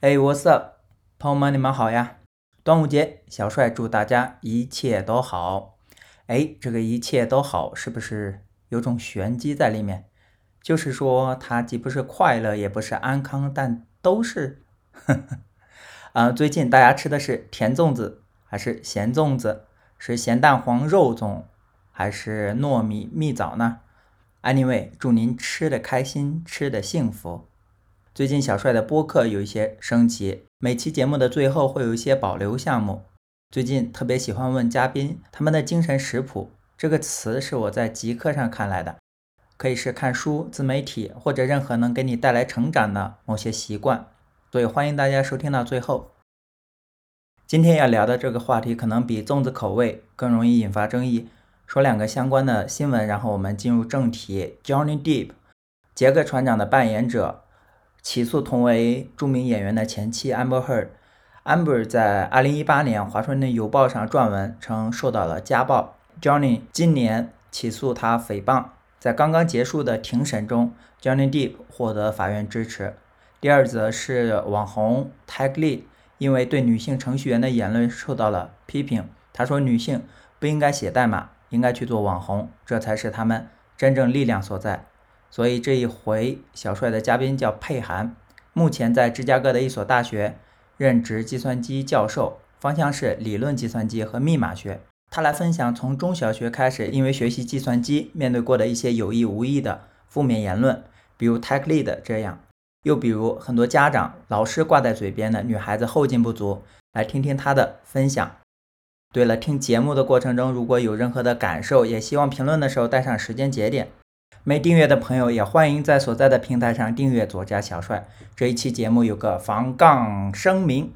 哎，What's up，朋友们，你们好呀！端午节，小帅祝大家一切都好。哎，这个一切都好，是不是有种玄机在里面？就是说，它既不是快乐，也不是安康，但都是。啊，最近大家吃的是甜粽子还是咸粽子？是咸蛋黄肉粽还是糯米蜜枣呢？Anyway，祝您吃的开心，吃的幸福。最近小帅的播客有一些升级，每期节目的最后会有一些保留项目。最近特别喜欢问嘉宾他们的精神食谱，这个词是我在极客上看来的，可以是看书、自媒体或者任何能给你带来成长的某些习惯。所以欢迎大家收听到最后。今天要聊的这个话题可能比粽子口味更容易引发争议，说两个相关的新闻，然后我们进入正题。Johnny Depp，杰克船长的扮演者。起诉同为著名演员的前妻 Amber Heard。Amber 在2018年《华盛顿邮报》上撰文称受到了家暴。Johnny 今年起诉他诽谤。在刚刚结束的庭审中，Johnny Depp 获得法院支持。第二则是网红 Tag Lee 因为对女性程序员的言论受到了批评。他说：“女性不应该写代码，应该去做网红，这才是他们真正力量所在。”所以这一回小帅的嘉宾叫佩涵，目前在芝加哥的一所大学任职计算机教授，方向是理论计算机和密码学。他来分享从中小学开始，因为学习计算机面对过的一些有意无意的负面言论，比如 Tech Lead 这样，又比如很多家长、老师挂在嘴边的女孩子后劲不足。来听听他的分享。对了，听节目的过程中如果有任何的感受，也希望评论的时候带上时间节点。没订阅的朋友也欢迎在所在的平台上订阅左家小帅。这一期节目有个防杠声明：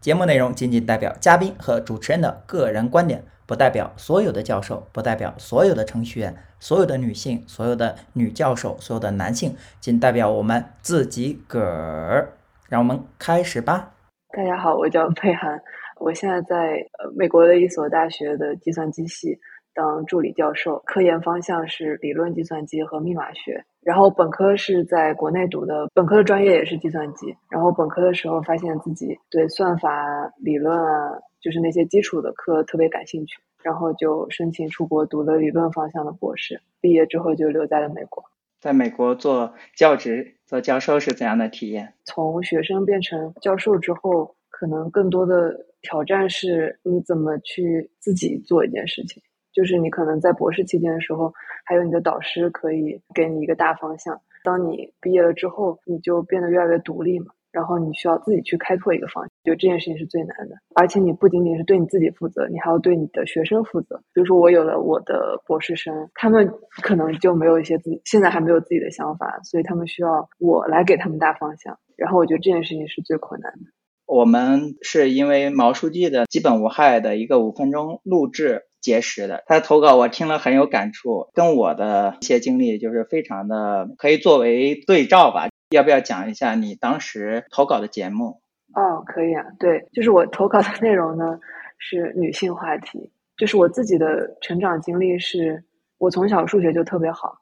节目内容仅仅代表嘉宾和主持人的个人观点，不代表所有的教授，不代表所有的程序员，所有的女性，所有的女教授，所有的男性，仅代表我们自己个儿。让我们开始吧。大家好，我叫佩涵，我现在在美国的一所大学的计算机系。当助理教授，科研方向是理论计算机和密码学。然后本科是在国内读的，本科的专业也是计算机。然后本科的时候发现自己对算法理论啊，就是那些基础的课特别感兴趣，然后就申请出国读了理论方向的博士。毕业之后就留在了美国。在美国做教职、做教授是怎样的体验？从学生变成教授之后，可能更多的挑战是你怎么去自己做一件事情。就是你可能在博士期间的时候，还有你的导师可以给你一个大方向。当你毕业了之后，你就变得越来越独立嘛，然后你需要自己去开拓一个方向。就这件事情是最难的，而且你不仅仅是对你自己负责，你还要对你的学生负责。比如说我有了我的博士生，他们可能就没有一些自己现在还没有自己的想法，所以他们需要我来给他们大方向。然后我觉得这件事情是最困难的。我们是因为毛书记的基本无害的一个五分钟录制。结识的，他的投稿我听了很有感触，跟我的一些经历就是非常的可以作为对照吧。要不要讲一下你当时投稿的节目？哦，可以啊。对，就是我投稿的内容呢是女性话题，就是我自己的成长经历是，我从小数学就特别好，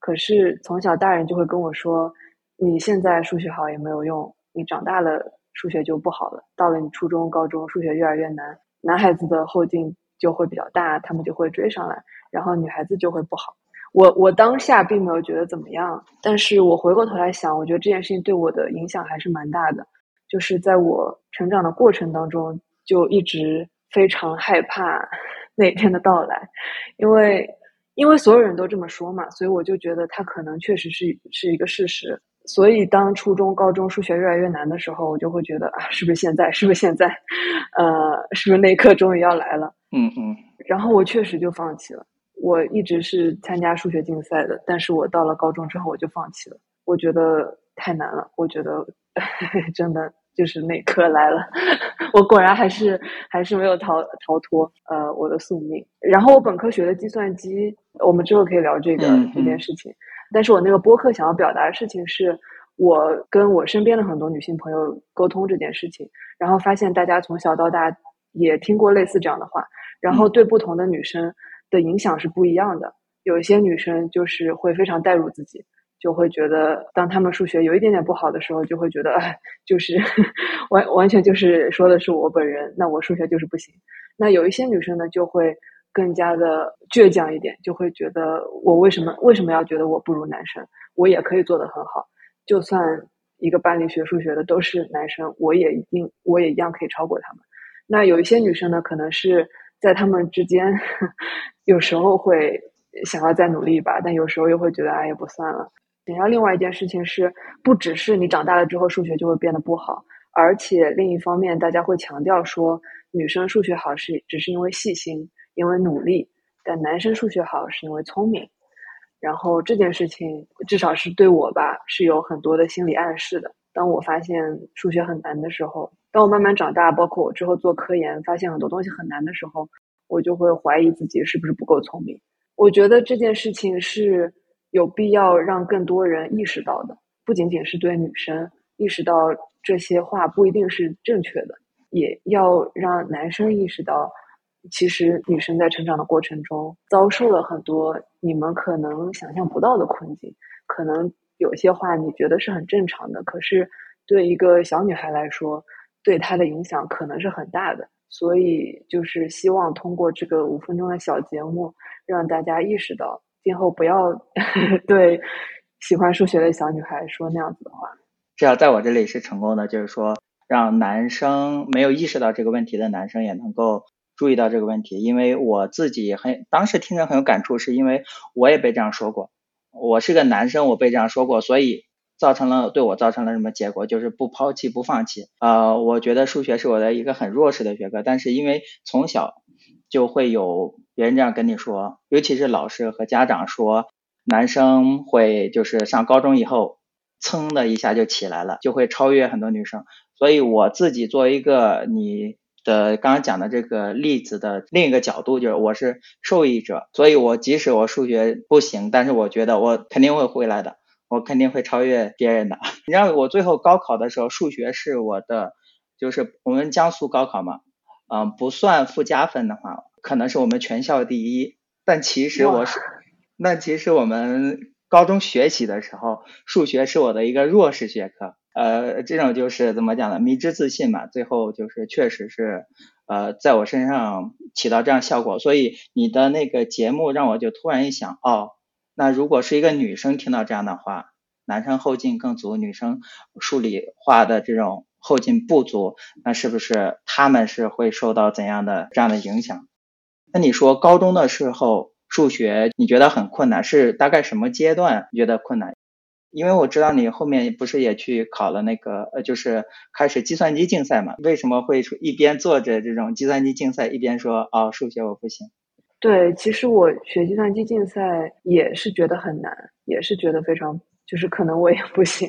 可是从小大人就会跟我说，你现在数学好也没有用，你长大了数学就不好了。到了你初中、高中，数学越来越难，男孩子的后劲。就会比较大，他们就会追上来，然后女孩子就会不好。我我当下并没有觉得怎么样，但是我回过头来想，我觉得这件事情对我的影响还是蛮大的。就是在我成长的过程当中，就一直非常害怕 那天的到来，因为因为所有人都这么说嘛，所以我就觉得它可能确实是是一个事实。所以，当初中、高中数学越来越难的时候，我就会觉得啊，是不是现在？是不是现在？呃，是不是那一刻终于要来了？嗯嗯。然后我确实就放弃了。我一直是参加数学竞赛的，但是我到了高中之后我就放弃了。我觉得太难了。我觉得 真的就是那一刻来了。我果然还是还是没有逃逃脱呃我的宿命。然后我本科学的计算机，我们之后可以聊这个这件事情。但是我那个播客想要表达的事情是，我跟我身边的很多女性朋友沟通这件事情，然后发现大家从小到大也听过类似这样的话，然后对不同的女生的影响是不一样的。有一些女生就是会非常代入自己，就会觉得，当他们数学有一点点不好的时候，就会觉得，哎，就是 完完全就是说的是我本人，那我数学就是不行。那有一些女生呢，就会更加的倔强一点，就会觉得我为什么为什么要觉得我不如男生？我也可以做得很好，就算一个班里学数学的都是男生，我也一定我也一样可以超过他们。那有一些女生呢，可能是在他们之间，有时候会想要再努力一把，但有时候又会觉得，哎，也不算了。然后另外一件事情是，不只是你长大了之后数学就会变得不好，而且另一方面，大家会强调说，女生数学好是只是因为细心，因为努力，但男生数学好是因为聪明。然后这件事情至少是对我吧，是有很多的心理暗示的。当我发现数学很难的时候，当我慢慢长大，包括我之后做科研，发现很多东西很难的时候，我就会怀疑自己是不是不够聪明。我觉得这件事情是。有必要让更多人意识到的，不仅仅是对女生意识到这些话不一定是正确的，也要让男生意识到，其实女生在成长的过程中遭受了很多你们可能想象不到的困境。可能有些话你觉得是很正常的，可是对一个小女孩来说，对她的影响可能是很大的。所以，就是希望通过这个五分钟的小节目，让大家意识到。今后不要 对喜欢数学的小女孩说那样子的话。这要在我这里是成功的，就是说让男生没有意识到这个问题的男生也能够注意到这个问题。因为我自己很当时听着很有感触，是因为我也被这样说过。我是个男生，我被这样说过，所以造成了对我造成了什么结果？就是不抛弃不放弃。呃，我觉得数学是我的一个很弱势的学科，但是因为从小就会有。别人这样跟你说，尤其是老师和家长说，男生会就是上高中以后，噌的一下就起来了，就会超越很多女生。所以我自己作为一个你的刚刚讲的这个例子的另一个角度，就是我是受益者，所以我即使我数学不行，但是我觉得我肯定会回来的，我肯定会超越别人的。你知道我最后高考的时候，数学是我的，就是我们江苏高考嘛，嗯，不算附加分的话。可能是我们全校第一，但其实我是，那其实我们高中学习的时候，数学是我的一个弱势学科。呃，这种就是怎么讲呢？迷之自信嘛。最后就是确实是，呃，在我身上起到这样效果。所以你的那个节目让我就突然一想，哦，那如果是一个女生听到这样的话，男生后劲更足，女生数理化的这种后劲不足，那是不是他们是会受到怎样的这样的影响？那你说高中的时候数学你觉得很困难，是大概什么阶段觉得困难？因为我知道你后面不是也去考了那个呃，就是开始计算机竞赛嘛？为什么会一边做着这种计算机竞赛，一边说哦数学我不行？对，其实我学计算机竞赛也是觉得很难，也是觉得非常就是可能我也不行，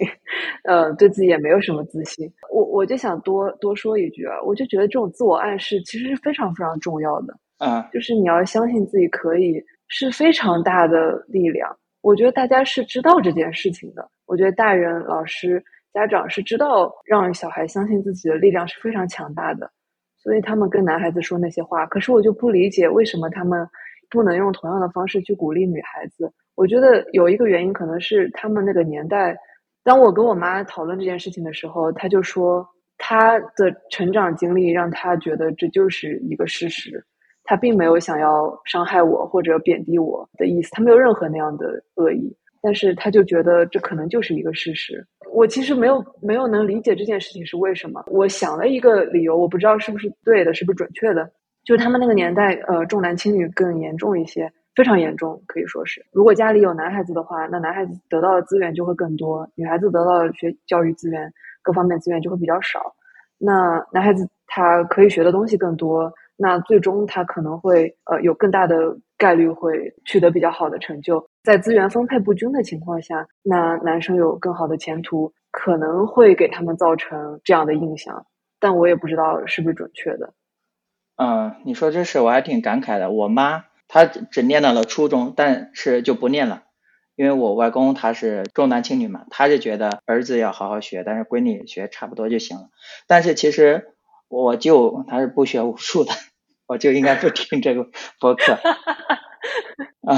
呃，对自己也没有什么自信。我我就想多多说一句啊，我就觉得这种自我暗示其实是非常非常重要的。嗯，就是你要相信自己可以，是非常大的力量。我觉得大家是知道这件事情的。我觉得大人、老师、家长是知道让小孩相信自己的力量是非常强大的，所以他们跟男孩子说那些话。可是我就不理解为什么他们不能用同样的方式去鼓励女孩子。我觉得有一个原因可能是他们那个年代。当我跟我妈讨论这件事情的时候，她就说她的成长经历让她觉得这就是一个事实。他并没有想要伤害我或者贬低我的意思，他没有任何那样的恶意，但是他就觉得这可能就是一个事实。我其实没有没有能理解这件事情是为什么。我想了一个理由，我不知道是不是对的，是不是准确的。就是他们那个年代，呃，重男轻女更严重一些，非常严重，可以说是。如果家里有男孩子的话，那男孩子得到的资源就会更多，女孩子得到的学教育资源各方面资源就会比较少。那男孩子他可以学的东西更多。那最终他可能会呃有更大的概率会取得比较好的成就，在资源分配不均的情况下，那男生有更好的前途，可能会给他们造成这样的印象，但我也不知道是不是准确的。嗯，你说这事我还挺感慨的。我妈她只念到了初中，但是就不念了，因为我外公他是重男轻女嘛，他是觉得儿子要好好学，但是闺女学差不多就行了。但是其实。我就他是不学武术的，我就应该不听这个播客。啊，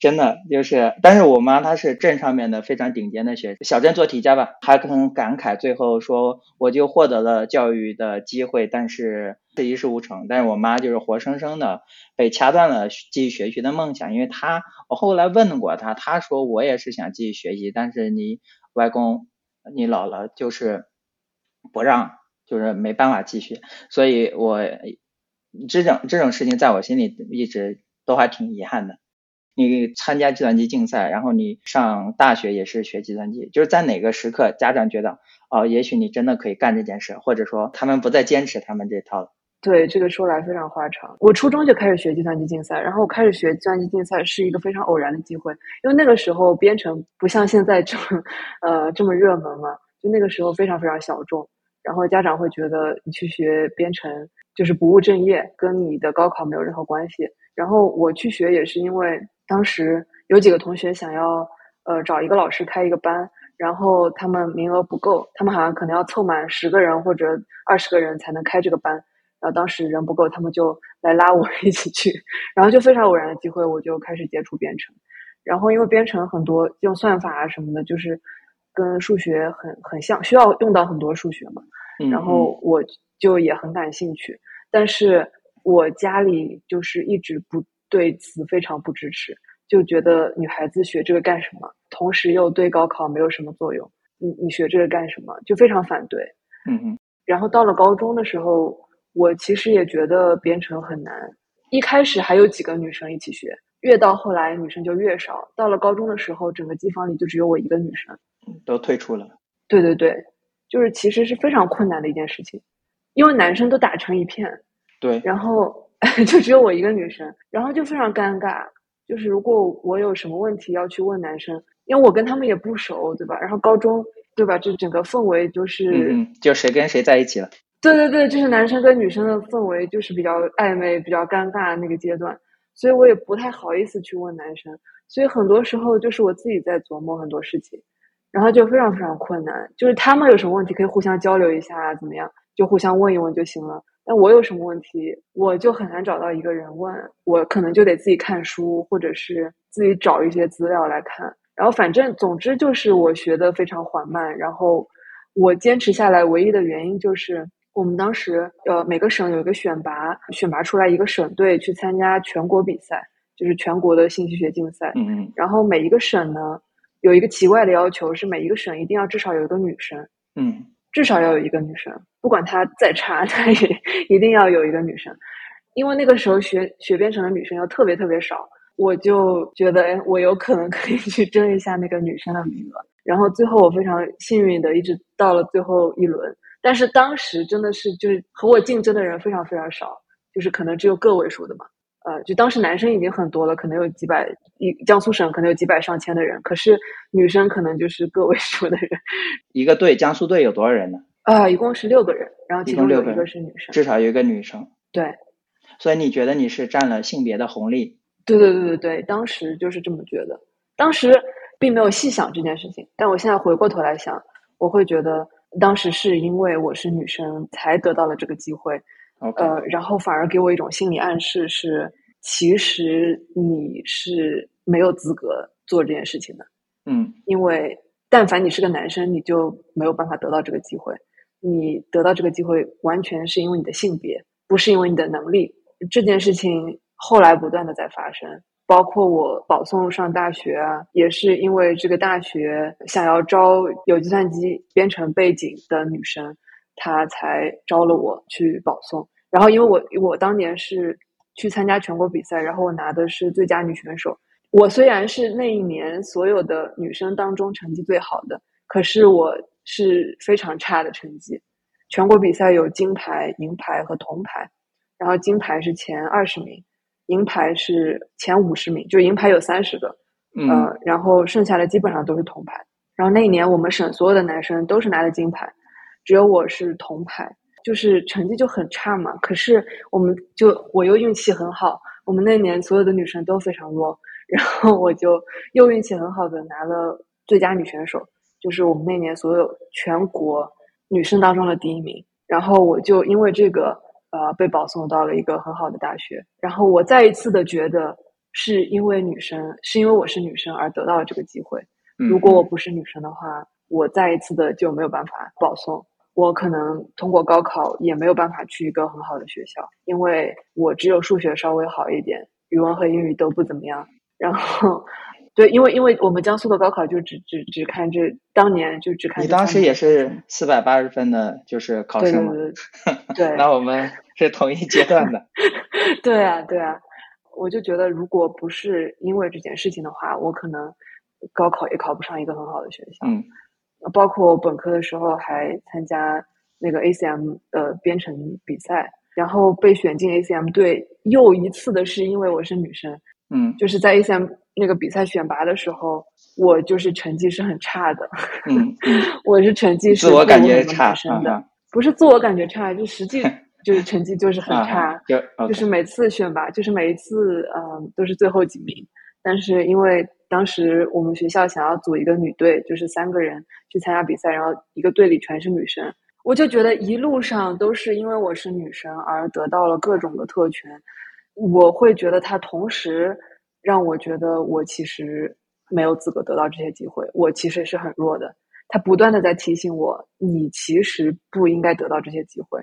真的就是，但是我妈她是镇上面的非常顶尖的学小镇做题家吧，还很感慨，最后说我就获得了教育的机会，但是一事无成。但是我妈就是活生生的被掐断了继续学习的梦想，因为她我后来问过她，她说我也是想继续学习，但是你外公你姥姥就是不让，就是没办法继续，所以我这种这种事情在我心里一直都还挺遗憾的。你参加计算机竞赛，然后你上大学也是学计算机，就是在哪个时刻家长觉得哦，也许你真的可以干这件事，或者说他们不再坚持他们这套了。对，这个说来非常话长。我初中就开始学计算机竞赛，然后我开始学计算机竞赛是一个非常偶然的机会，因为那个时候编程不像现在这么呃这么热门嘛，就那个时候非常非常小众，然后家长会觉得你去学编程就是不务正业，跟你的高考没有任何关系。然后我去学也是因为。当时有几个同学想要，呃，找一个老师开一个班，然后他们名额不够，他们好像可能要凑满十个人或者二十个人才能开这个班。然后当时人不够，他们就来拉我一起去，然后就非常偶然的机会，我就开始接触编程。然后因为编程很多用算法啊什么的，就是跟数学很很像，需要用到很多数学嘛。然后我就也很感兴趣，但是我家里就是一直不。对此非常不支持，就觉得女孩子学这个干什么？同时又对高考没有什么作用。你你学这个干什么？就非常反对。嗯嗯。然后到了高中的时候，我其实也觉得编程很难。一开始还有几个女生一起学，越到后来女生就越少。到了高中的时候，整个机房里就只有我一个女生，都退出了。对对对，就是其实是非常困难的一件事情，因为男生都打成一片。对。然后。就只有我一个女生，然后就非常尴尬。就是如果我有什么问题要去问男生，因为我跟他们也不熟，对吧？然后高中，对吧？这整个氛围就是，嗯，就谁跟谁在一起了？对对对，就是男生跟女生的氛围就是比较暧昧、比较尴尬那个阶段，所以我也不太好意思去问男生。所以很多时候就是我自己在琢磨很多事情，然后就非常非常困难。就是他们有什么问题可以互相交流一下，怎么样？就互相问一问就行了。那我有什么问题，我就很难找到一个人问，我可能就得自己看书，或者是自己找一些资料来看。然后反正总之就是我学的非常缓慢。然后我坚持下来唯一的原因就是我们当时呃每个省有一个选拔，选拔出来一个省队去参加全国比赛，就是全国的信息学竞赛。嗯嗯。然后每一个省呢有一个奇怪的要求，是每一个省一定要至少有一个女生。嗯。至少要有一个女生，不管她再差，她也一定要有一个女生，因为那个时候学学编程的女生又特别特别少，我就觉得，哎，我有可能 可以去争一下那个女生的名额。然后最后我非常幸运的一直到了最后一轮，但是当时真的是就是和我竞争的人非常非常少，就是可能只有个位数的嘛。呃，就当时男生已经很多了，可能有几百，一江苏省可能有几百上千的人，可是女生可能就是个位数的人。一个队，江苏队有多少人呢？啊，一共是六个人，然后其中有一个是女生，至少有一个女生。对，所以你觉得你是占了性别的红利？对对对对对，当时就是这么觉得，当时并没有细想这件事情，但我现在回过头来想，我会觉得当时是因为我是女生才得到了这个机会。呃，然后反而给我一种心理暗示是，其实你是没有资格做这件事情的。嗯，因为但凡你是个男生，你就没有办法得到这个机会。你得到这个机会，完全是因为你的性别，不是因为你的能力。这件事情后来不断的在发生，包括我保送上大学啊，也是因为这个大学想要招有计算机编程背景的女生。他才招了我去保送，然后因为我我当年是去参加全国比赛，然后我拿的是最佳女选手。我虽然是那一年所有的女生当中成绩最好的，可是我是非常差的成绩。全国比赛有金牌、银牌和铜牌，然后金牌是前二十名，银牌是前五十名，就银牌有三十个，嗯，然后剩下的基本上都是铜牌。然后那一年我们省所有的男生都是拿的金牌。只有我是铜牌，就是成绩就很差嘛。可是我们就我又运气很好，我们那年所有的女生都非常弱，然后我就又运气很好的拿了最佳女选手，就是我们那年所有全国女生当中的第一名。然后我就因为这个呃被保送到了一个很好的大学。然后我再一次的觉得是因为女生，是因为我是女生而得到了这个机会。嗯如果我不是女生的话，我再一次的就没有办法保送。我可能通过高考也没有办法去一个很好的学校，因为我只有数学稍微好一点，语文和英语都不怎么样。然后，对，因为因为我们江苏的高考就只只只看这当年就只看你。当时也是四百八十分的，就是考生嘛？对对那我们是同一阶段的。对啊对啊，我就觉得如果不是因为这件事情的话，我可能高考也考不上一个很好的学校。嗯包括我本科的时候还参加那个 ACM 的编程比赛，然后被选进 ACM 队，又一次的是因为我是女生，嗯就是在 ACM 那个比赛选拔的时候，我就是成绩是很差的，我是成绩是自我感觉差男生的，啊不是自我感觉差，就实际 就是成绩就是很啊差，啊就是每次选拔，就是每一次嗯都是最后几名。但是因为当时我们学校想要组一个女队，就是三个人去参加比赛，然后一个队里全是女生，我就觉得一路上都是因为我是女生而得到了各种的特权。我会觉得它同时让我觉得我其实没有资格得到这些机会，我其实是很弱的。他不断的在提醒我，你其实不应该得到这些机会。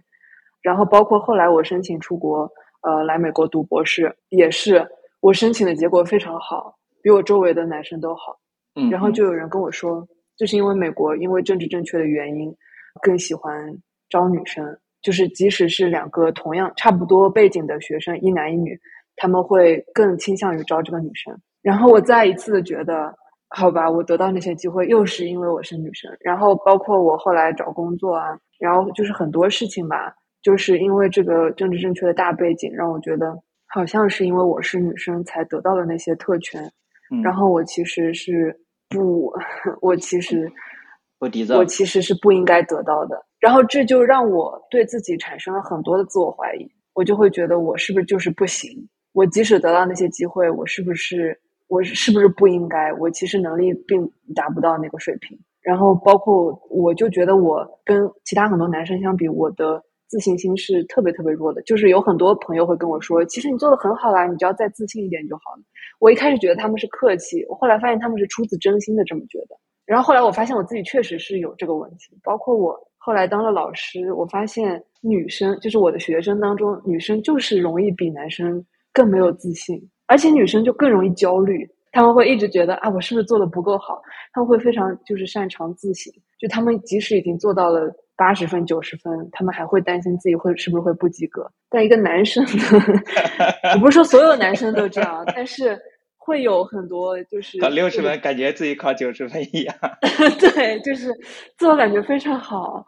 然后包括后来我申请出国，呃，来美国读博士，也是我申请的结果非常好，比我周围的男生都好。嗯，然后就有人跟我说，就是因为美国因为政治正确的原因，更喜欢招女生，就是即使是两个同样差不多背景的学生，一男一女，他们会更倾向于招这个女生。然后我再一次的觉得，好吧，我得到那些机会又是因为我是女生。然后包括我后来找工作啊，然后就是很多事情吧，就是因为这个政治正确的大背景，让我觉得好像是因为我是女生才得到了那些特权。嗯然后我其实是不，我其实 我其实是不应该得到的。然后这就让我对自己产生了很多的自我怀疑，我就会觉得我是不是就是不行？我即使得到那些机会，我是不是我是不是不应该？我其实能力并达不到那个水平。然后包括我就觉得我跟其他很多男生相比，我的自信心是特别特别弱的。就是有很多朋友会跟我说，其实你做的很好啦，你只要再自信一点就好了。我一开始觉得他们是客气，我后来发现他们是出自真心的这么觉得。然后后来我发现我自己确实是有这个问题，包括我后来当了老师，我发现女生就是我的学生当中，女生就是容易比男生更没有自信，而且女生就更容易焦虑，他们会一直觉得啊，我是不是做的不够好？他们会非常就是擅长自省，就他们即使已经做到了八十分、九十分，他们还会担心自己会是不是会不及格。但一个男生呢，我不是说所有男生都这样，但是会有很多就是考六十分，感觉自己考九十分一样。对，就是自我感觉非常好。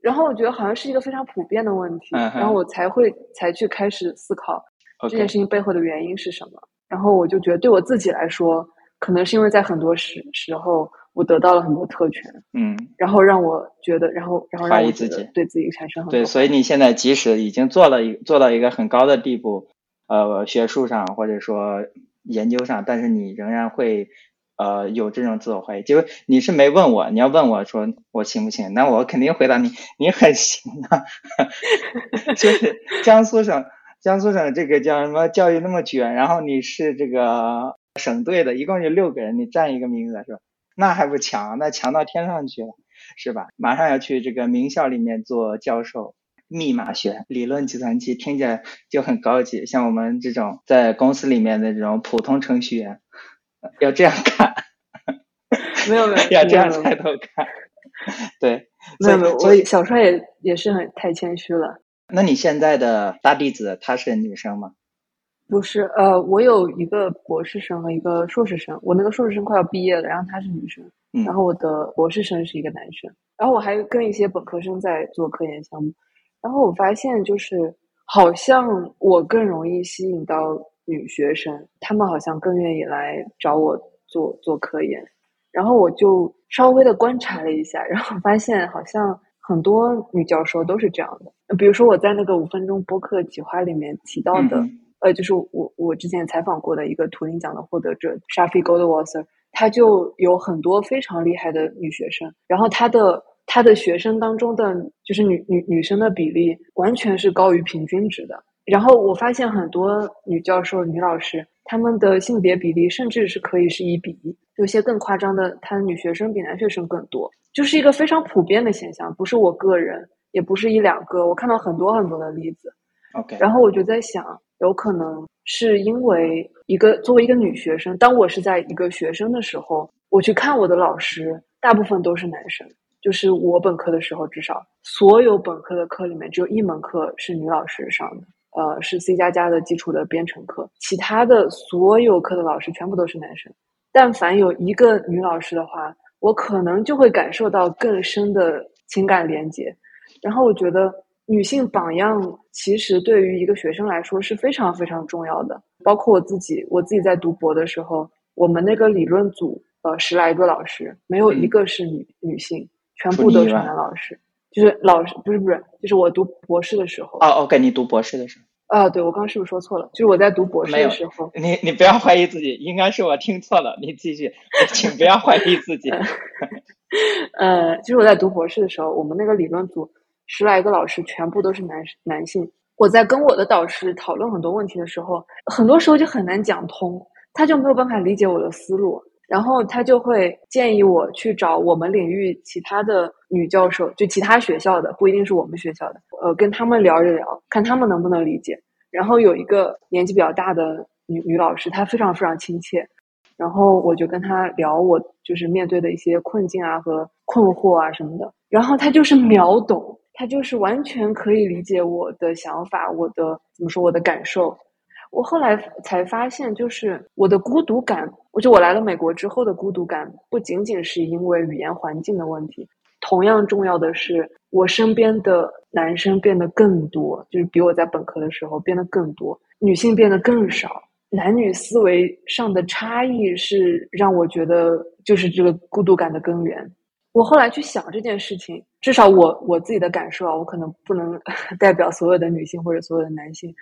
然后我觉得好像是一个非常普遍的问题，嗯然后我才会才去开始思考这件事情背后的原因是什么。然后我就觉得对我自己来说，可能是因为在很多时时候我得到了很多特权，嗯，然后让我觉得，然后然后让我觉怀疑自己得对自己产生很多对，所以你现在即使已经做了一做到一个很高的地步，呃，学术上或者说研究上，但是你仍然会呃有这种自我怀疑。结果你是没问我，你要问我说我行不行，那我肯定回答你，你很行啊。就是江苏省，江苏省这个叫什么教育那么卷，然后你是这个省队的，一共就六个人，你占一个名额是吧？那还不强，那强到天上去了，是吧？马上要去这个名校里面做教授。密码学、理论计算机听起来就很高级，像我们这种在公司里面的这种普通程序员，要这样看，没有 没有要这样抬头看。对，没有没有，所以我小帅也也是很太谦虚了。那你现在的大弟子她是女生吗？不是，呃，我有一个博士生和一个硕士生，我那个硕士生快要毕业了，然后她是女生，嗯然后我的博士生是一个男生，然后我还跟一些本科生在做科研项目，然后我发现就是好像我更容易吸引到女学生，她们好像更愿意来找我做做科研，然后我就稍微的观察了一下，然后发现好像很多女教授都是这样的，比如说我在那个五分钟播客企划里面提到的。嗯呃，就是我我之前采访过的一个图灵奖的获得者 Shafi Goldwasser，他就有很多非常厉害的女学生，然后他的他的学生当中的就是女女女生的比例完全是高于平均值的。然后我发现很多女教授、女老师，她们的性别比例甚至是可以是一比一，有些更夸张的，她的女学生比男学生更多，就是一个非常普遍的现象，不是我个人，也不是一两个，我看到很多很多的例子。OK，然后我就在想，有可能是因为一个作为一个女学生，当我是在一个学生的时候，我去看我的老师，大部分都是男生。就是我本科的时候，至少所有本科的课里面，只有一门课是女老师上的，呃，是 C 加加的基础的编程课。其他的所有课的老师全部都是男生。但凡有一个女老师的话，我可能就会感受到更深的情感连接。然后我觉得，女性榜样其实对于一个学生来说是非常非常重要的。包括我自己，我自己在读博的时候，我们那个理论组，呃，十来个老师，没有一个是女女性。全部都是男老师，就是老师不是不是，就是我读博士的时候。哦哦，跟你读博士的时候。啊，对，我刚刚是不是说错了？就是我在读博士的时候。你你不要怀疑自己，应该是我听错了。你继续，请不要怀疑自己。呃，就是我在读博士的时候，我们那个理论组十来个老师全部都是男男性。我在跟我的导师讨论很多问题的时候，很多时候就很难讲通，他就没有办法理解我的思路。然后他就会建议我去找我们领域其他的女教授，就其他学校的，不一定是我们学校的，呃，跟他们聊一聊，看他们能不能理解。然后有一个年纪比较大的女女老师，她非常非常亲切，然后我就跟她聊我就是面对的一些困境啊和困惑啊什么的，然后她就是秒懂，他就是完全可以理解我的想法，我的怎么说我的感受。我后来才发现，就是我的孤独感。我就我来了美国之后的孤独感，不仅仅是因为语言环境的问题，同样重要的是，我身边的男生变得更多，就是比我在本科的时候变得更多，女性变得更少。男女思维上的差异是让我觉得，就是这个孤独感的根源。我后来去想这件事情，至少我我自己的感受啊，我可能不能 代表所有的女性或者所有的男性。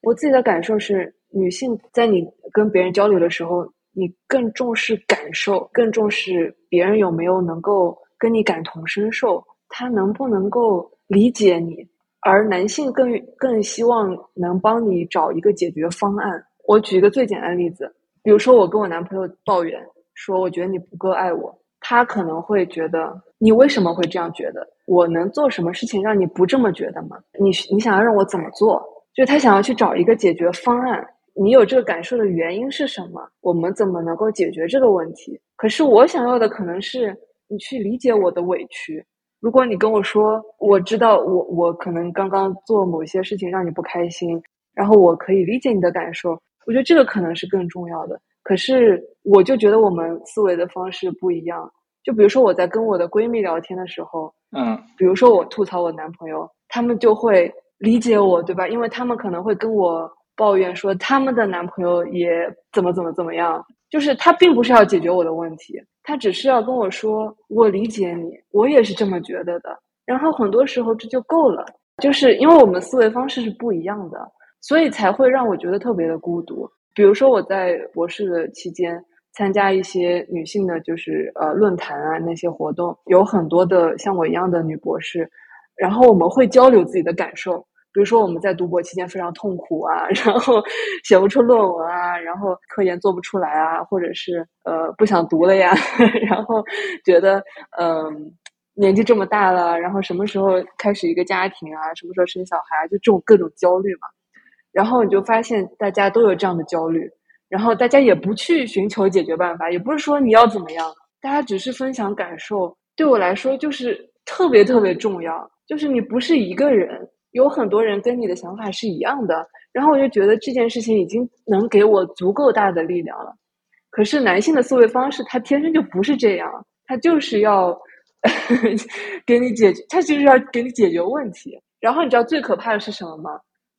我自己的感受是，女性在你跟别人交流的时候，你更重视感受，更重视别人有没有能够跟你感同身受，他能不能够理解你；而男性更更希望能帮你找一个解决方案。我举一个最简单的例子，比如说我跟我男朋友抱怨说，我觉得你不够爱我，他可能会觉得你为什么会这样觉得？我能做什么事情让你不这么觉得吗？你你想要让我怎么做？就他想要去找一个解决方案，你有这个感受的原因是什么？我们怎么能够解决这个问题？可是我想要的可能是你去理解我的委屈。如果你跟我说，我知道我我可能刚刚做某些事情让你不开心，然后我可以理解你的感受，我觉得这个可能是更重要的。可是我就觉得我们思维的方式不一样。就比如说我在跟我的闺蜜聊天的时候，嗯，比如说我吐槽我男朋友，他们就会。理解我，对吧？因为他们可能会跟我抱怨说，他们的男朋友也怎么怎么怎么样。就是他并不是要解决我的问题，他只是要跟我说，我理解你，我也是这么觉得的。然后很多时候这就够了，就是因为我们思维方式是不一样的，所以才会让我觉得特别的孤独。比如说我在博士的期间参加一些女性的，就是呃论坛啊那些活动，有很多的像我一样的女博士，然后我们会交流自己的感受。比如说我们在读博期间非常痛苦啊，然后写不出论文啊，然后科研做不出来啊，或者是呃不想读了呀，然后觉得嗯年纪这么大了，然后什么时候开始一个家庭啊，什么时候生小孩，就这种各种焦虑嘛。然后你就发现大家都有这样的焦虑，然后大家也不去寻求解决办法，也不是说你要怎么样，大家只是分享感受。对我来说就是特别特别重要，就是你不是一个人。有很多人跟你的想法是一样的，然后我就觉得这件事情已经能给我足够大的力量了。可是男性的思维方式，他天生就不是这样，他就是要 给你解决，他就是要给你解决问题。然后你知道最可怕的是什么吗？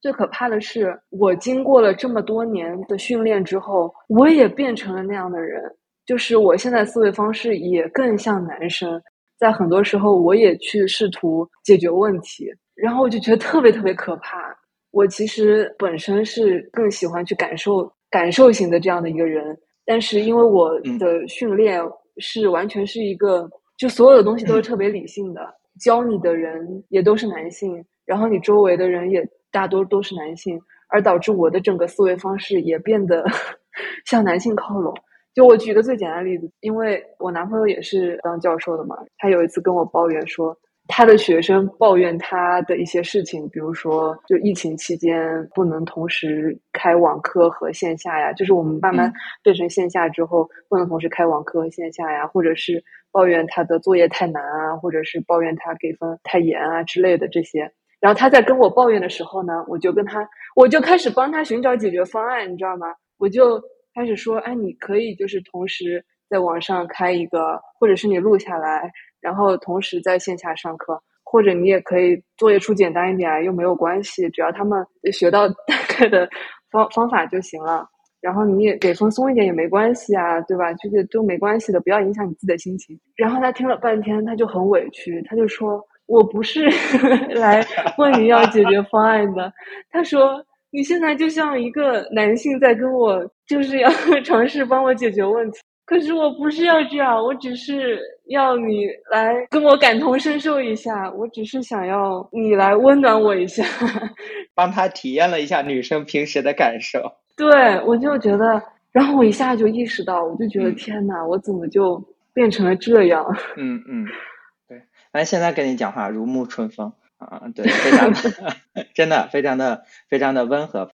最可怕的是我经过了这么多年的训练之后，我也变成了那样的人，就是我现在思维方式也更像男生，在很多时候我也去试图解决问题。然后我就觉得特别特别可怕。我其实本身是更喜欢去感受、感受型的这样的一个人，但是因为我的训练是完全是一个，就所有的东西都是特别理性的，教你的人也都是男性，然后你周围的人也大多都是男性，而导致我的整个思维方式也变得 向男性靠拢。就我举个最简单的例子，因为我男朋友也是当教授的嘛，他有一次跟我抱怨说。他的学生抱怨他的一些事情，比如说，就疫情期间不能同时开网课和线下呀，就是我们慢慢变成线下之后，不能同时开网课和线下呀，或者是抱怨他的作业太难啊，或者是抱怨他给分太严啊之类的这些。然后他在跟我抱怨的时候呢，我就跟他，我就开始帮他寻找解决方案，你知道吗？我就开始说，哎，你可以就是同时在网上开一个，或者是你录下来。然后同时在线下上课，或者你也可以作业出简单一点，又没有关系，只要他们学到 大概的方方法就行了。然后你也给放松一点也没关系啊，对吧？就是都没关系的，不要影响你自己的心情。然后他听了半天，他就很委屈，他就说：“我不是 来问你要解决方案的。”他说：“你现在就像一个男性在跟我，就是要 尝试帮我解决问题。”可是我不是要这样，我只是要你来跟我感同身受一下，我只是想要你来温暖我一下，帮他体验了一下女生平时的感受。对，我就觉得，然后我一下就意识到，我就觉得天哪，我怎么就变成了这样？嗯嗯，对，反正现在跟你讲话如沐春风啊，对，非常的，真的非常的非常的温和。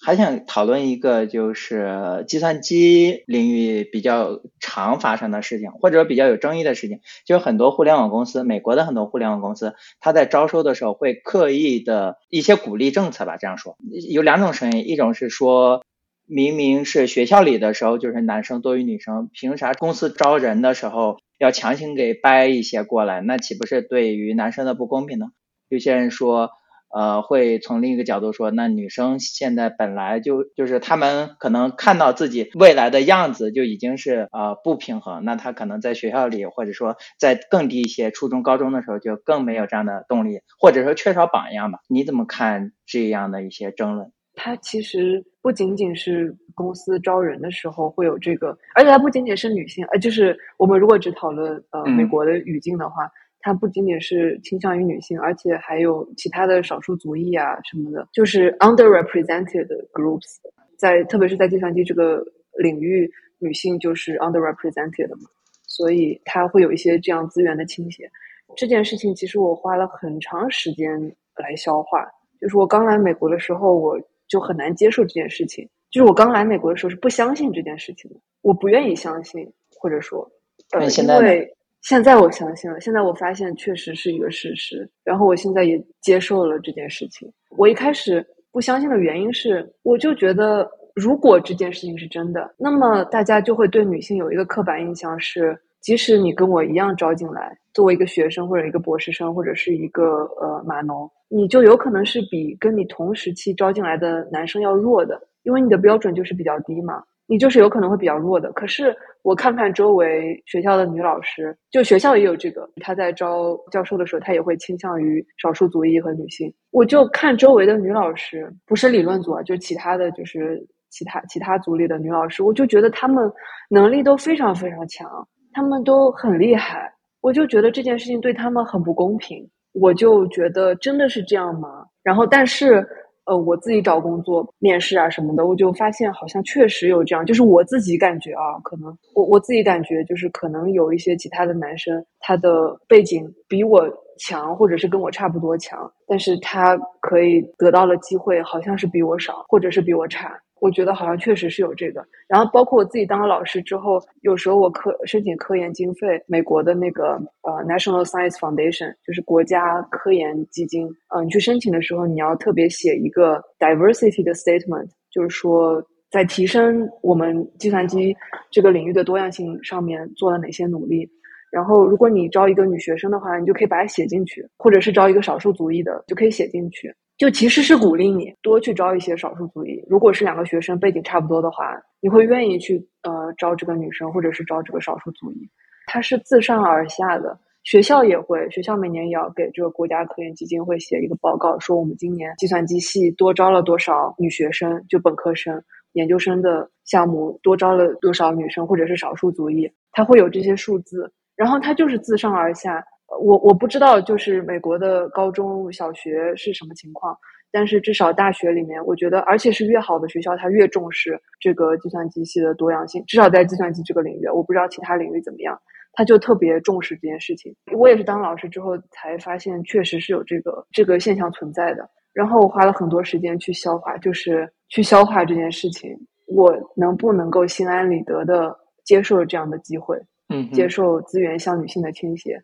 还想讨论一个，就是计算机领域比较常发生的事情，或者比较有争议的事情，就是很多互联网公司，美国的很多互联网公司，它在招收的时候会刻意的一些鼓励政策吧。这样说，有两种声音，一种是说，明明是学校里的时候就是男生多于女生，凭啥公司招人的时候要强行给掰一些过来？那岂不是对于男生的不公平呢？有些人说。呃，会从另一个角度说，那女生现在本来就就是他们可能看到自己未来的样子就已经是呃不平衡，那他可能在学校里或者说在更低一些初中、高中的时候就更没有这样的动力，或者说缺少榜样吧？你怎么看这样的一些争论？它其实不仅仅是公司招人的时候会有这个，而且它不仅仅是女性，呃，就是我们如果只讨论呃美国的语境的话。它不仅仅是倾向于女性，而且还有其他的少数族裔啊什么的，就是 underrepresented groups，在特别是在计算机这个领域，女性就是 underrepresented 嘛，所以它会有一些这样资源的倾斜。这件事情其实我花了很长时间来消化，就是我刚来美国的时候，我就很难接受这件事情，就是我刚来美国的时候是不相信这件事情的，我不愿意相信，或者说，呃，因为。现在我相信了，现在我发现确实是一个事实，然后我现在也接受了这件事情。我一开始不相信的原因是，我就觉得如果这件事情是真的，那么大家就会对女性有一个刻板印象，是即使你跟我一样招进来，作为一个学生或者一个博士生或者是一个呃码农，你就有可能是比跟你同时期招进来的男生要弱的，因为你的标准就是比较低嘛。你就是有可能会比较弱的，可是我看看周围学校的女老师，就学校也有这个，他在招教授的时候，他也会倾向于少数族裔和女性。我就看周围的女老师，不是理论组啊，就其他的就是其他其他组里的女老师，我就觉得她们能力都非常非常强，她们都很厉害，我就觉得这件事情对他们很不公平，我就觉得真的是这样吗？然后，但是。呃，我自己找工作、面试啊什么的，我就发现好像确实有这样，就是我自己感觉啊，可能我我自己感觉就是可能有一些其他的男生，他的背景比我强，或者是跟我差不多强，但是他可以得到的机会好像是比我少，或者是比我差。我觉得好像确实是有这个，然后包括我自己当了老师之后，有时候我科申请科研经费，美国的那个呃 National Science Foundation 就是国家科研基金，嗯，你去申请的时候，你要特别写一个 diversity 的 statement，就是说在提升我们计算机这个领域的多样性上面做了哪些努力。然后如果你招一个女学生的话，你就可以把它写进去，或者是招一个少数族裔的，就可以写进去。就其实是鼓励你多去招一些少数族裔。如果是两个学生背景差不多的话，你会愿意去呃招这个女生，或者是招这个少数族裔。它是自上而下的，学校也会，学校每年也要给这个国家科研基金会写一个报告，说我们今年计算机系多招了多少女学生，就本科生、研究生的项目多招了多少女生或者是少数族裔，它会有这些数字。然后它就是自上而下，我我不知道就是美国的高中小学是什么情况，但是至少大学里面，我觉得而且是越好的学校，它越重视这个计算机系的多样性，至少在计算机这个领域，我不知道其他领域怎么样。他就特别重视这件事情。我也是当老师之后才发现，确实是有这个这个现象存在的。然后我花了很多时间去消化，就是去消化这件事情。我能不能够心安理得的接受这样的机会？嗯，接受资源向女性的倾斜。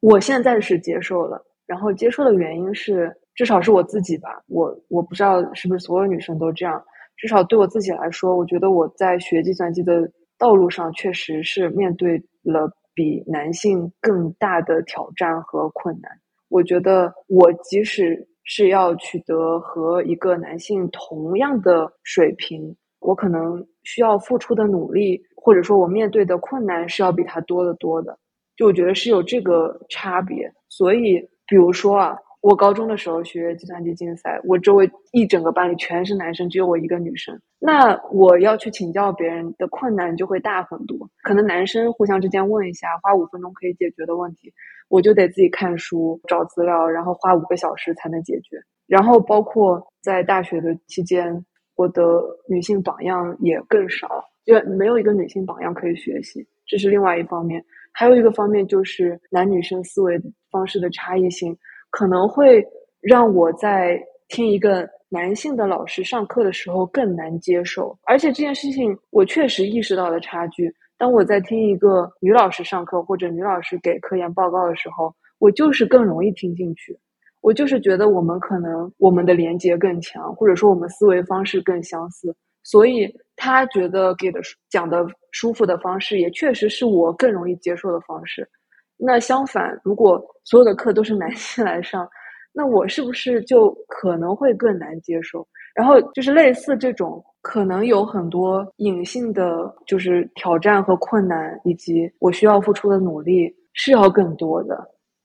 我现在是接受了，然后接受的原因是，至少是我自己吧。我我不知道是不是所有女生都这样。至少对我自己来说，我觉得我在学计算机的道路上，确实是面对。了比男性更大的挑战和困难。我觉得，我即使是要取得和一个男性同样的水平，我可能需要付出的努力，或者说我面对的困难是要比他多得多的。就我觉得是有这个差别。所以，比如说啊。我高中的时候学计算机竞赛，我周围一整个班里全是男生，只有我一个女生。那我要去请教别人的困难就会大很多。可能男生互相之间问一下，花五分钟可以解决的问题，我就得自己看书找资料，然后花五个小时才能解决。然后包括在大学的期间，我的女性榜样也更少，就没有一个女性榜样可以学习，这是另外一方面。还有一个方面就是男女生思维方式的差异性。可能会让我在听一个男性的老师上课的时候更难接受，而且这件事情我确实意识到了差距。当我在听一个女老师上课或者女老师给科研报告的时候，我就是更容易听进去。我就是觉得我们可能我们的连接更强，或者说我们思维方式更相似，所以他觉得给的讲的舒服的方式，也确实是我更容易接受的方式。那相反，如果所有的课都是男性来上，那我是不是就可能会更难接受？然后就是类似这种，可能有很多隐性的，就是挑战和困难，以及我需要付出的努力是要更多的。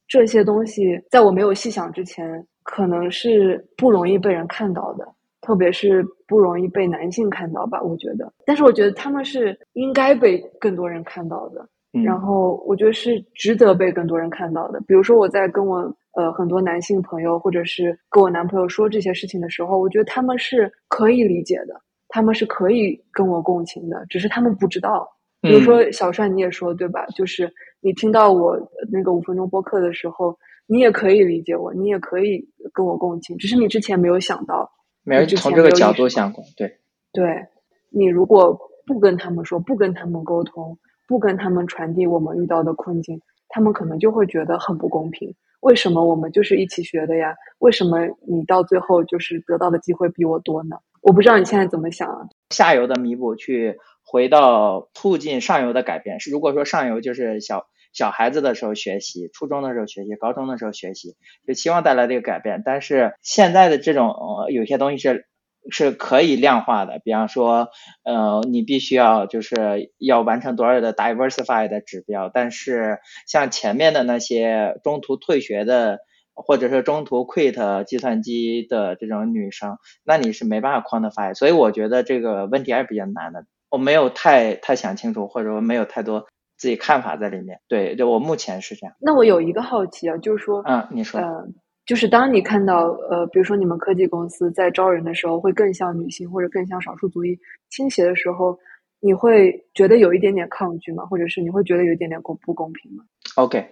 这些东西在我没有细想之前，可能是不容易被人看到的，特别是不容易被男性看到吧？我觉得，但是我觉得他们是应该被更多人看到的。然后我觉得是值得被更多人看到的。比如说我在跟我呃很多男性朋友，或者是跟我男朋友说这些事情的时候，我觉得他们是可以理解的，他们是可以跟我共情的，只是他们不知道。比如说小帅，你也说对吧？就是你听到我那个五分钟播客的时候，你也可以理解我，你也可以跟我共情，只是你之前没有想到，没有从这个角度想过。对，对你如果不跟他们说，不跟他们沟通。不跟他们传递我们遇到的困境，他们可能就会觉得很不公平。为什么我们就是一起学的呀？为什么你到最后就是得到的机会比我多呢？我不知道你现在怎么想啊？下游的弥补去回到促进上游的改变。是如果说上游就是小小孩子的时候学习，初中的时候学习，高中的时候学习，就期望带来这个改变。但是现在的这种有些东西是。是可以量化的，比方说，呃，你必须要就是要完成多少的 diversify 的指标，但是像前面的那些中途退学的，或者是中途 quit 计算机的这种女生，那你是没办法 quantify，所以我觉得这个问题还是比较难的，我没有太太想清楚，或者说没有太多自己看法在里面，对，就我目前是这样。那我有一个好奇啊，就是说，嗯，你说，嗯。就是当你看到，呃，比如说你们科技公司在招人的时候，会更向女性或者更向少数族裔倾斜的时候，你会觉得有一点点抗拒吗？或者是你会觉得有一点点公不公平吗？OK，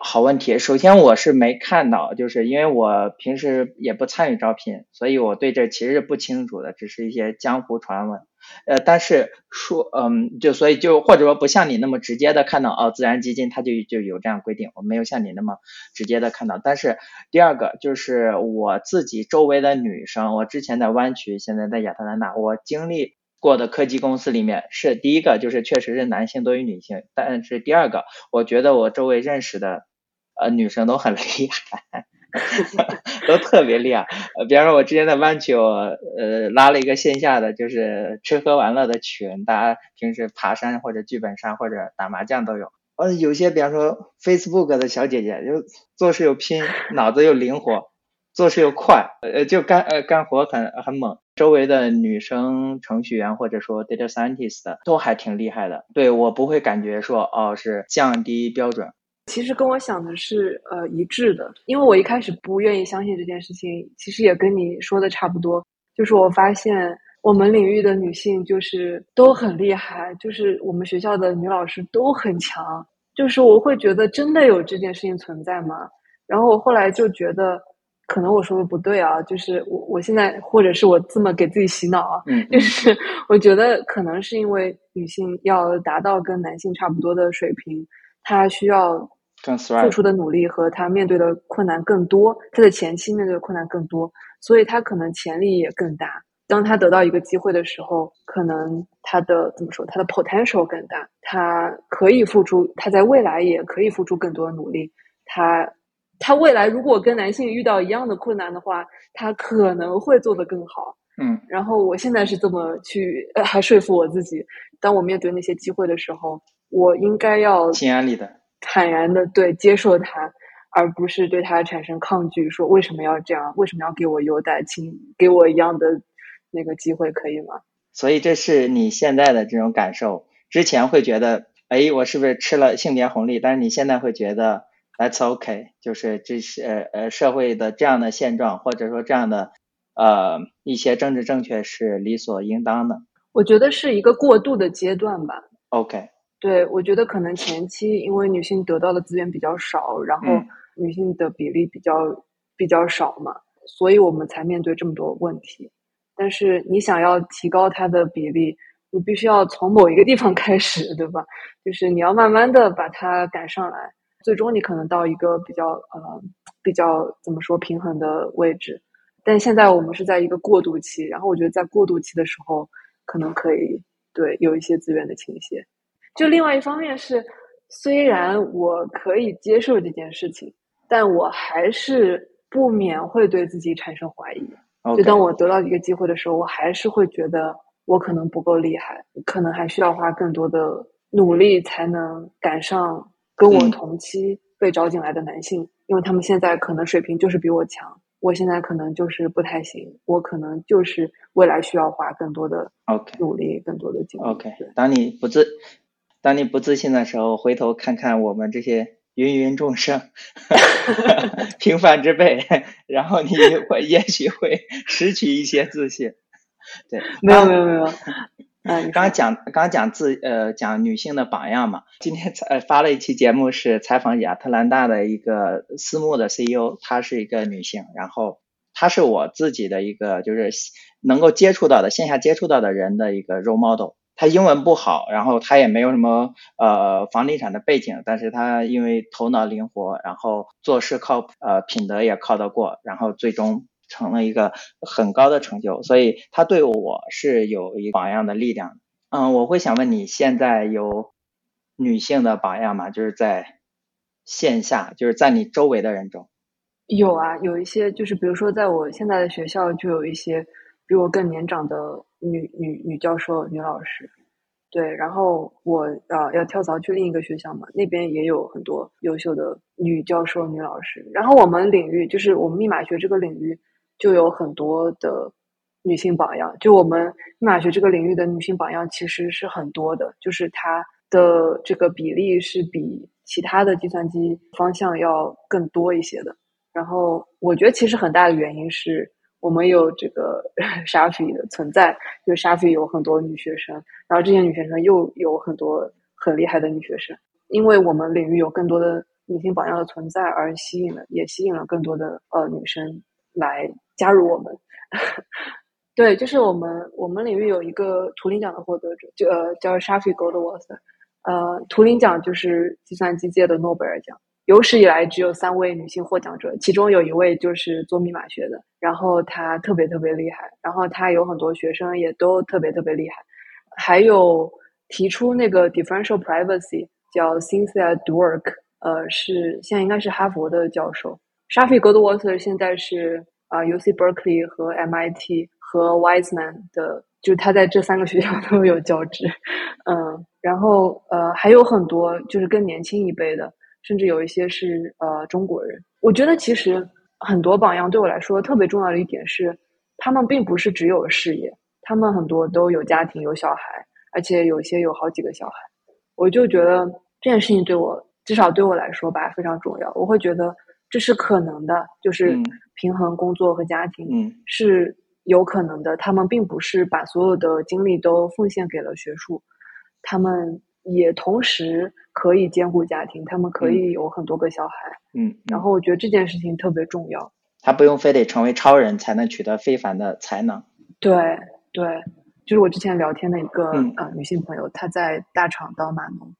好问题。首先我是没看到，就是因为我平时也不参与招聘，所以我对这其实是不清楚的，只是一些江湖传闻。呃，但是说，嗯，就所以就或者说不像你那么直接的看到哦，自然基金它就就有这样规定，我没有像你那么直接的看到。但是第二个就是我自己周围的女生，我之前在湾区，现在在亚特兰大，我经历过的科技公司里面是第一个就是确实是男性多于女性，但是第二个，我觉得我周围认识的呃女生都很 厉害。都特别厉害，呃，比方说，我之前在湾区，我呃拉了一个线下的，就是吃喝玩乐的群，大家平时爬山或者剧本杀或者打麻将都有。呃，有些比方说 Facebook 的小姐姐，就做事又拼，脑子又灵活，做事又快，呃，就干呃干活很很猛。周围的女生程序员或者说 data scientist 都还挺厉害的。对我不会感觉说哦是降低标准。其实跟我想的是呃一致的，因为我一开始不愿意相信这件事情，其实也跟你说的差不多，就是我发现我们领域的女性就是都很厉害，就是我们学校的女老师都很强，就是我会觉得真的有这件事情存在吗？然后我后来就觉得。可能我说的不对啊，就是我我现在或者是我这么给自己洗脑啊，嗯，就是我觉得可能是因为女性要达到跟男性差不多的水平，她需要更付出的努力和他面对的困难更多，他的前期面对的困难更多，所以他可能潜力也更大。当他得到一个机会的时候，可能他的怎么说，他的 potential 更大，他可以付出，他在未来也可以付出更多的努力，他。他未来如果跟男性遇到一样的困难的话，他可能会做得更好。嗯，然后我现在是这么去，呃，还说服我自己，当我面对那些机会的时候，我应该要心安理得、坦然的对接受它，而不是对它产生抗拒，说为什么要这样？为什么要给我优待？请给我一样的那个机会，可以吗？所以这是你现在的这种感受。之前会觉得，哎，我是不是吃了性别红利？但是你现在会觉得。That's OK，就是这是呃呃社会的这样的现状，或者说这样的呃一些政治正确是理所应当的。我觉得是一个过渡的阶段吧。OK，对，我觉得可能前期因为女性得到的资源比较少，然后女性的比例比较比较少嘛，所以我们才面对这么多问题。但是你想要提高它的比例，你必须要从某一个地方开始，对吧？就是你要慢慢的把它赶上来。最终你可能到一个比较呃比较怎么说平衡的位置，但现在我们是在一个过渡期，然后我觉得在过渡期的时候，可能可以对有一些资源的倾斜。就另外一方面是，虽然我可以接受这件事情，但我还是不免会对自己产生怀疑。就当我得到一个机会的时候，我还是会觉得我可能不够厉害，可能还需要花更多的努力才能赶上。跟我同期被招进来的男性，因为他们现在可能水平就是比我强，我现在可能就是不太行，我可能就是未来需要花更多的努力，更多的精力。OK，当你不自当你不自信的时候，回头看看我们这些芸芸众生 平凡之辈，然后你会也许会拾取一些自信。对，没有没有没有。嗯，刚刚讲刚刚讲自呃讲女性的榜样嘛，今天采发了一期节目是采访亚特兰大的一个私募的 CEO，她是一个女性，然后她是我自己的一个就是能够接触到的线下接触到的人的一个 role model。他英文不好，然后他也没有什么呃房地产的背景，但是他因为头脑灵活，然后做事靠呃品德也靠得过，然后最终。成了一个很高的成就，所以他对我是有一榜样的力量。嗯，我会想问你，现在有女性的榜样吗？就是在线下，就是在你周围的人中。有啊，有一些，就是比如说，在我现在的学校，就有一些比我更年长的女女女教授、女老师。对，然后我啊要跳槽去另一个学校嘛，那边也有很多优秀的女教授、女老师。然后我们领域，就是我们密码学这个领域。就有很多的女性榜样，就我们密码学这个领域的女性榜样其实是很多的，就是它的这个比例是比其他的计算机方向要更多一些的。然后我觉得其实很大的原因是我们有这个 沙菲的存在，就沙菲有很多女学生，然后这些女学生又有很多很厉害的女学生，因为我们领域有更多的女性榜样的存在，而吸引了也吸引了更多的呃女生来。加入我们，对，就是我们我们领域有一个图灵奖的获得者，就呃叫 Shafi Goldwasser，呃，图灵奖就是计算机界的诺贝尔奖，有史以来只有三位女性获奖者，其中有一位就是做密码学的，然后她特别特别厉害，然后她有很多学生也都特别特别厉害，还有提出那个 differential privacy 叫 Cynthia Dwork，呃，是现在应该是哈佛的教授，Shafi Goldwasser 现在是。啊，U C Berkeley 和 MIT 和 Wiseman 的，就他在这三个学校都有教职，嗯，然后呃还有很多就是更年轻一辈的，甚至有一些是呃中国人。我觉得其实很多榜样对我来说特别重要的一点是，他们并不是只有事业，他们很多都有家庭有小孩，而且有些有好几个小孩。我就觉得这件事情对我至少对我来说吧，非常重要。我会觉得这是可能的，就是平衡工作和家庭，嗯，是有可能的。他们并不是把所有的精力都奉献给了学术，他们也同时可以兼顾家庭，他们可以有很多个小孩，嗯。然后我觉得这件事情特别重要。他不用非得成为超人才能取得非凡的才能。对对，就是我之前聊天的一个呃女性朋友，她在大厂当码农。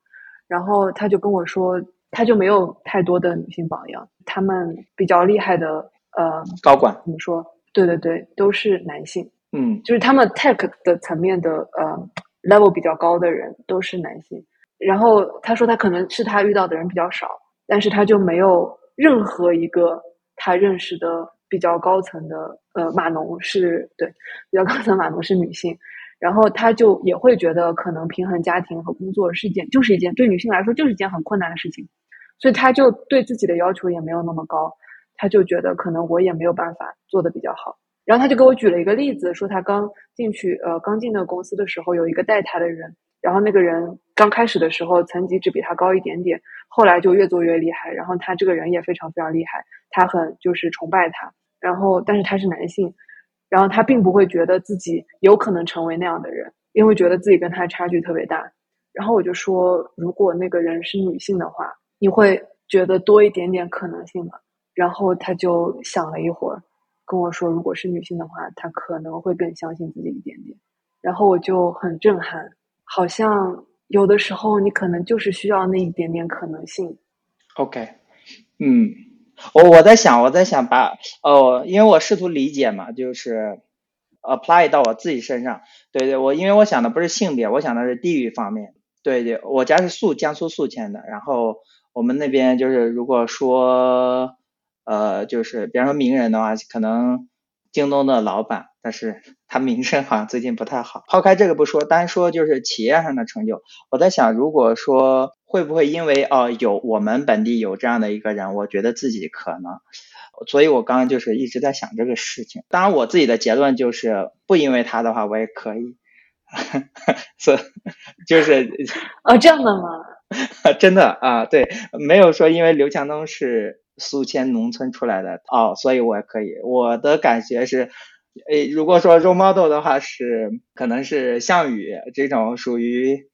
然后她就跟我说，她就没有太多的女性榜样，他们比较厉害的呃高管怎么说？对对对，都是男性。嗯，就是他们 tech 的层面的呃 level 比较高的人都是男性。然后他说他可能是他遇到的人比较少，但是他就没有任何一个他认识的比较高层的呃码农是对比较高层码农是女性。然后他就也会觉得，可能平衡家庭和工作是一件，就是一件对女性来说就是一件很困难的事情，所以他就对自己的要求也没有那么高，他就觉得可能我也没有办法做的比较好。然后他就给我举了一个例子，说他刚进去，呃，刚进那个公司的时候，有一个带他的人，然后那个人刚开始的时候层级只比他高一点点，后来就越做越厉害，然后他这个人也非常非常厉害，他很就是崇拜他，然后但是他是男性。然后他并不会觉得自己有可能成为那样的人，因为觉得自己跟他差距特别大。然后我就说，如果那个人是女性的话，你会觉得多一点点可能性吗？然后他就想了一会儿，跟我说，如果是女性的话，她可能会更相信自己一点点。然后我就很震撼，好像有的时候你可能就是需要那一点点可能性。OK，嗯。我我在想，我在想把哦，因为我试图理解嘛，就是 apply 到我自己身上。对对，我因为我想的不是性别，我想的是地域方面。对对，我家是宿江苏宿迁的，然后我们那边就是如果说呃，就是比方说名人的话，可能京东的老板，但是他名声好像最近不太好。抛开这个不说，单说就是企业上的成就，我在想，如果说。会不会因为哦有我们本地有这样的一个人，我觉得自己可能，所以我刚刚就是一直在想这个事情。当然我自己的结论就是不因为他的话我也可以，所就是哦这样的吗？真的啊，对，没有说因为刘强东是宿迁农村出来的哦，所以我也可以。我的感觉是，诶，如果说 role model 的话是可能是项羽这种属于。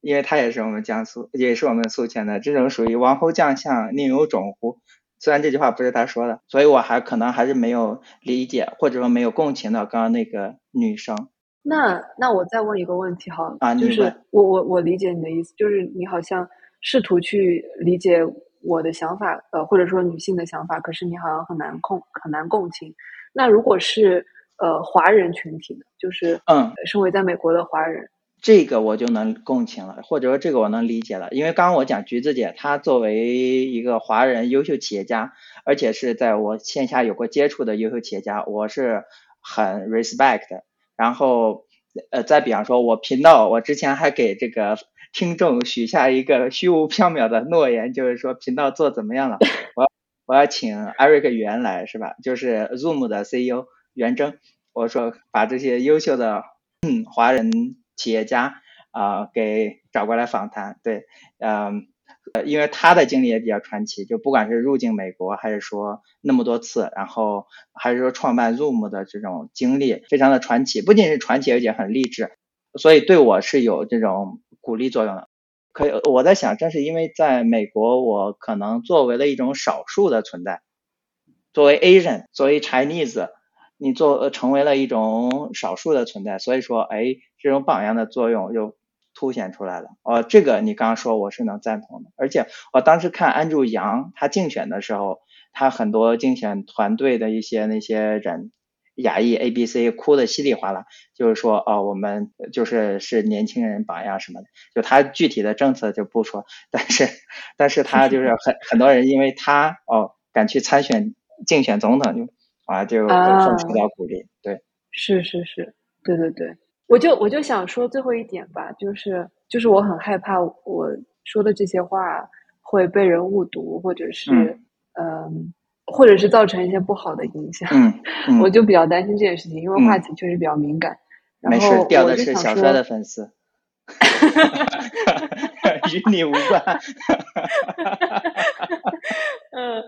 因为他也是我们江苏，也是我们宿迁的，这种属于王侯将相宁有种乎？虽然这句话不是他说的，所以我还可能还是没有理解，或者说没有共情到刚刚那个女生。那那我再问一个问题哈，啊，就是我我我理解你的意思，就是你好像试图去理解我的想法，呃，或者说女性的想法，可是你好像很难共很难共情。那如果是呃华人群体呢？就是嗯，身为在美国的华人。这个我就能共情了，或者说这个我能理解了，因为刚刚我讲橘子姐，她作为一个华人优秀企业家，而且是在我线下有过接触的优秀企业家，我是很 respect 的。然后，呃，再比方说，我频道，我之前还给这个听众许下一个虚无缥缈的诺言，就是说频道做怎么样了，我要我要请 Eric 袁来，是吧？就是 Zoom 的 CEO 袁征，我说把这些优秀的华人。企业家啊，给找过来访谈，对，嗯，因为他的经历也比较传奇，就不管是入境美国，还是说那么多次，然后还是说创办 Zoom 的这种经历，非常的传奇，不仅是传奇，而且很励志，所以对我是有这种鼓励作用的。可以，我在想，正是因为在美国，我可能作为了一种少数的存在，作为 Asian，作为 Chinese。你做成为了一种少数的存在，所以说，哎，这种榜样的作用就凸显出来了。哦，这个你刚刚说我是能赞同的，而且我当时看安住杨他竞选的时候，他很多竞选团队的一些那些人，亚裔 A、B、C 哭的稀里哗啦，就是说，哦，我们就是是年轻人榜样什么的，就他具体的政策就不说，但是，但是他就是很很多人因为他哦敢去参选竞选总统就。啊，就很受到鼓励，对，是是是，对对对，我就我就想说最后一点吧，就是就是我很害怕我说的这些话会被人误读，或者是嗯，或者是造成一些不好的影响，嗯，我就比较担心这件事情，因为话题确实比较敏感。没事，掉的是小帅的粉丝。与你无关。嗯，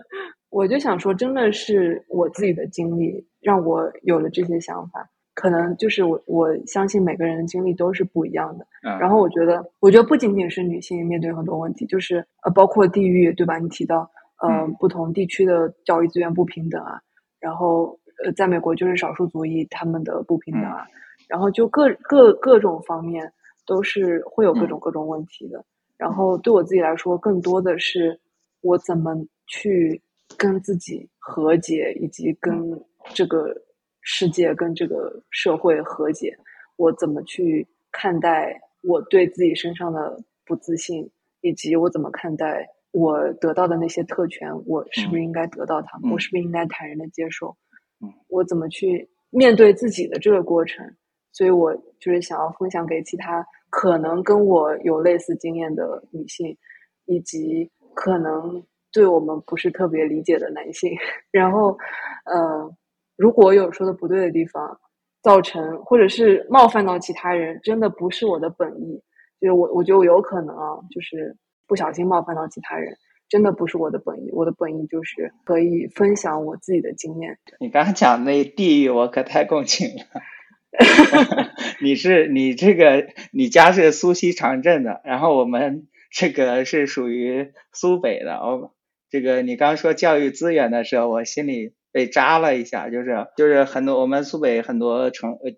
我就想说，真的是我自己的经历让我有了这些想法。可能就是我我相信每个人的经历都是不一样的。嗯然后我觉得，我觉得不仅仅是女性面对很多问题，就是呃，包括地域，对吧？你提到呃，嗯。不同地区的教育资源不平等啊，然后呃，在美国就是少数族裔他们的不平等啊，然后就各各各种方面都是会有各种各种问题的。然后对我自己来说，更多的是我怎么去跟自己和解，以及跟这个世界、跟这个社会和解。我怎么去看待我对自己身上的不自信，以及我怎么看待我得到的那些特权，我是不是应该得到它们？嗯我是不是应该坦然的接受？嗯我怎么去面对自己的这个过程？所以我就是想要分享给其他可能跟我有类似经验的女性，以及可能对我们不是特别理解的男性。然后，呃，如果有说的不对的地方，造成或者是冒犯到其他人，真的不是我的本意。就是我，我觉得我有可能啊，就是不小心冒犯到其他人，真的不是我的本意。我的本意就是可以分享我自己的经验。你刚刚讲那地域，我可太共情了。你是你这个你家是苏锡常镇的，然后我们这个是属于苏北的。哦，这个你刚说教育资源的时候，我心里被扎了一下，就是就是很多我们苏北很多城呃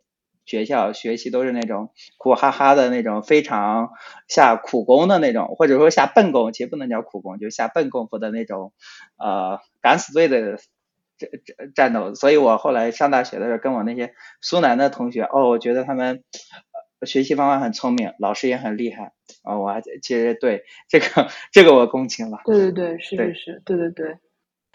学校学习都是那种苦哈哈的那种，非常下苦功的那种，或者说下笨功，其实不能叫苦功，就是下笨功夫的那种，呃，敢死队的。战战战斗，所以我后来上大学的时候，跟我那些苏南的同学，哦，我觉得他们呃学习方法很聪明，老师也很厉害，哦，我还其实对这个这个我共情了。对对对，是是是，对对对。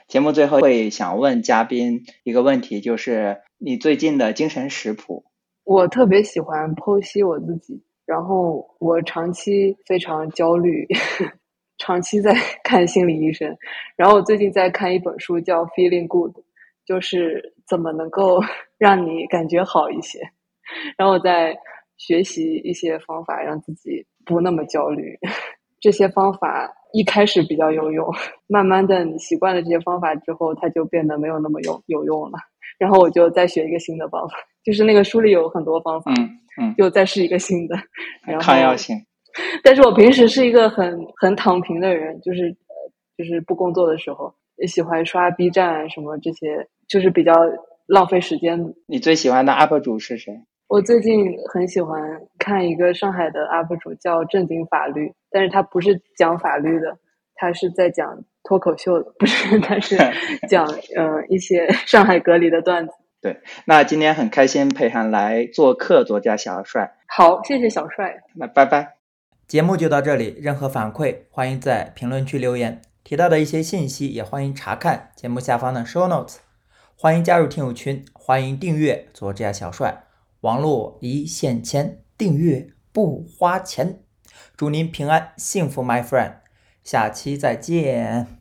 节目最后会想问嘉宾一个问题，就是你最近的精神食谱。我特别喜欢剖析我自己，然后我长期非常焦虑，长期在 看心理医生。然后我最近在看一本书，叫《Feeling Good》，就是怎么能够 让你感觉好一些。然后我在学习一些方法，让自己不那么焦虑。这些方法一开始比较有用，慢慢的你习惯了这些方法之后，它就变得没有那么有有用了。然后我就再学一个新的方法，就是那个书里有很多方法，嗯嗯，就再试一个新的。然后抗药性。但是我平时是一个很很躺平的人，就是呃，就是不工作的时候也喜欢刷 B 站什么这些，就是比较浪费时间。你最喜欢的 UP 主是谁？我最近很喜欢看一个上海的 UP 主叫正经法律，但是他不是讲法律的，他是在讲脱口秀的，不是，他是 讲呃一些上海隔离的段子。那今天很开心裴涵来做客作家小帅，好，谢谢小帅。那拜拜。节目就到这里，任何反馈欢迎在评论区留言，提到的一些信息也欢迎查看节目下方的 show notes。欢迎加入听友群，欢迎订阅作家小帅，网络一线牵，订阅不花钱。祝您平安幸福，my friend，下期再见。